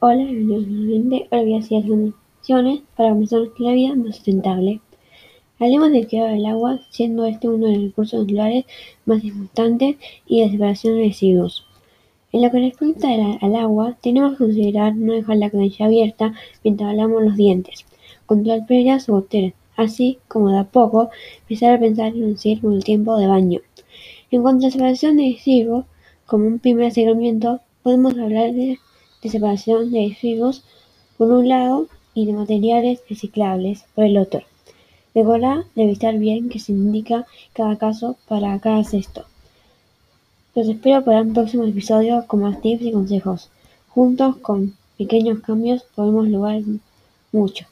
Hola, bienvenidos nuevamente. Ahora voy a hacer algunas opciones para comenzar la vida más sustentable. Hablemos del cuidado del agua, siendo este uno de los recursos naturales más importantes y de separación de residuos. En lo que respecta al agua, tenemos que considerar no dejar la canilla abierta mientras lavamos los dientes, controlar pérdidas o goteras, así como de a poco empezar a pensar en reducir el tiempo de baño. En cuanto a separación de residuos, como un primer acercamiento, podemos hablar de de separación de residuos por un lado y de materiales reciclables por el otro. Recuerda revisar bien qué se indica cada caso para cada cesto. Los espero para un próximo episodio con más tips y consejos. Juntos con pequeños cambios podemos lograr mucho.